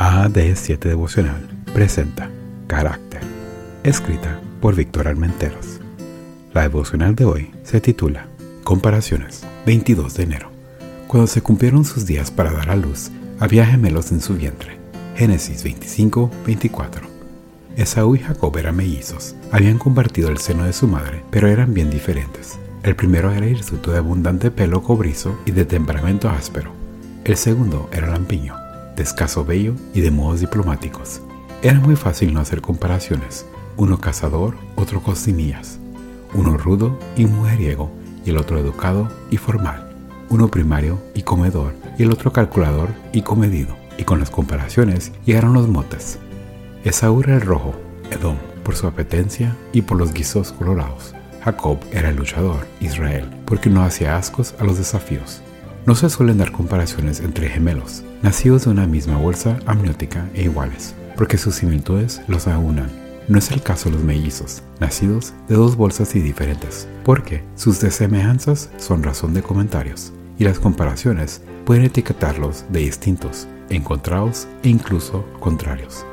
AD7 Devocional presenta Carácter, escrita por Víctor Armenteros. La devocional de hoy se titula Comparaciones, 22 de enero. Cuando se cumplieron sus días para dar a luz, había gemelos en su vientre. Génesis 25, 24. Esaú y Jacob eran mellizos. Habían compartido el seno de su madre, pero eran bien diferentes. El primero era hirsuto de abundante pelo cobrizo y de temperamento áspero. El segundo era lampiño de escaso vello y de modos diplomáticos. Era muy fácil no hacer comparaciones. Uno cazador, otro cocinillas. Uno rudo y mujeriego y el otro educado y formal. Uno primario y comedor y el otro calculador y comedido. Y con las comparaciones llegaron los motes. Esaú era el rojo, Edom, por su apetencia y por los guisos colorados. Jacob era el luchador, Israel, porque no hacía ascos a los desafíos. No se suelen dar comparaciones entre gemelos, nacidos de una misma bolsa amniótica e iguales, porque sus similitudes los aunan. No es el caso de los mellizos, nacidos de dos bolsas y diferentes, porque sus desemejanzas son razón de comentarios, y las comparaciones pueden etiquetarlos de distintos, encontrados e incluso contrarios.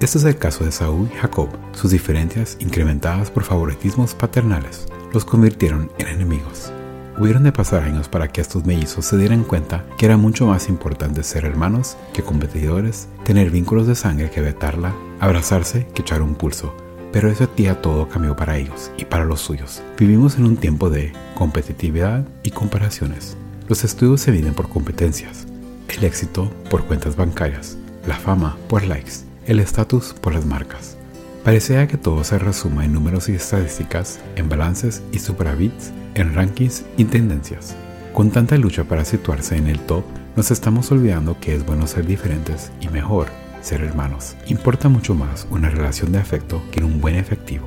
Este es el caso de Saúl y Jacob. Sus diferencias, incrementadas por favoritismos paternales, los convirtieron en enemigos. Hubieron de pasar años para que estos mellizos se dieran cuenta que era mucho más importante ser hermanos que competidores, tener vínculos de sangre que vetarla, abrazarse que echar un pulso. Pero ese día todo cambió para ellos y para los suyos. Vivimos en un tiempo de competitividad y comparaciones. Los estudios se miden por competencias, el éxito por cuentas bancarias, la fama por likes, el estatus por las marcas. Parecía que todo se resuma en números y estadísticas, en balances y superávits en rankings y tendencias. Con tanta lucha para situarse en el top, nos estamos olvidando que es bueno ser diferentes y mejor ser hermanos. Importa mucho más una relación de afecto que un buen efectivo.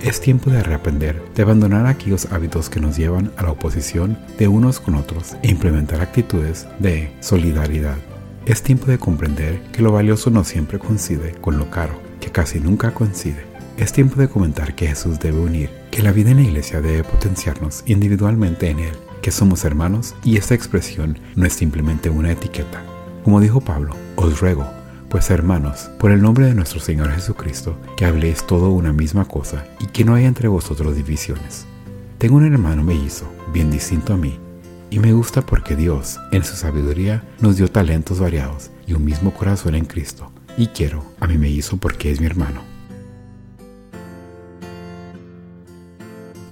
Es tiempo de reaprender, de abandonar aquellos hábitos que nos llevan a la oposición de unos con otros e implementar actitudes de solidaridad. Es tiempo de comprender que lo valioso no siempre coincide con lo caro, que casi nunca coincide. Es tiempo de comentar que Jesús debe unir, que la vida en la iglesia debe potenciarnos individualmente en Él, que somos hermanos y esta expresión no es simplemente una etiqueta. Como dijo Pablo, os ruego, pues hermanos, por el nombre de nuestro Señor Jesucristo, que habléis todo una misma cosa y que no haya entre vosotros divisiones. Tengo un hermano mellizo, bien distinto a mí, y me gusta porque Dios, en su sabiduría, nos dio talentos variados y un mismo corazón en Cristo. Y quiero a mi mellizo porque es mi hermano.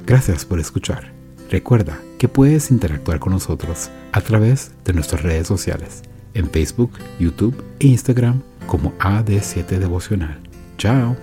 Gracias por escuchar. Recuerda que puedes interactuar con nosotros a través de nuestras redes sociales, en Facebook, YouTube e Instagram como AD7 Devocional. Chao.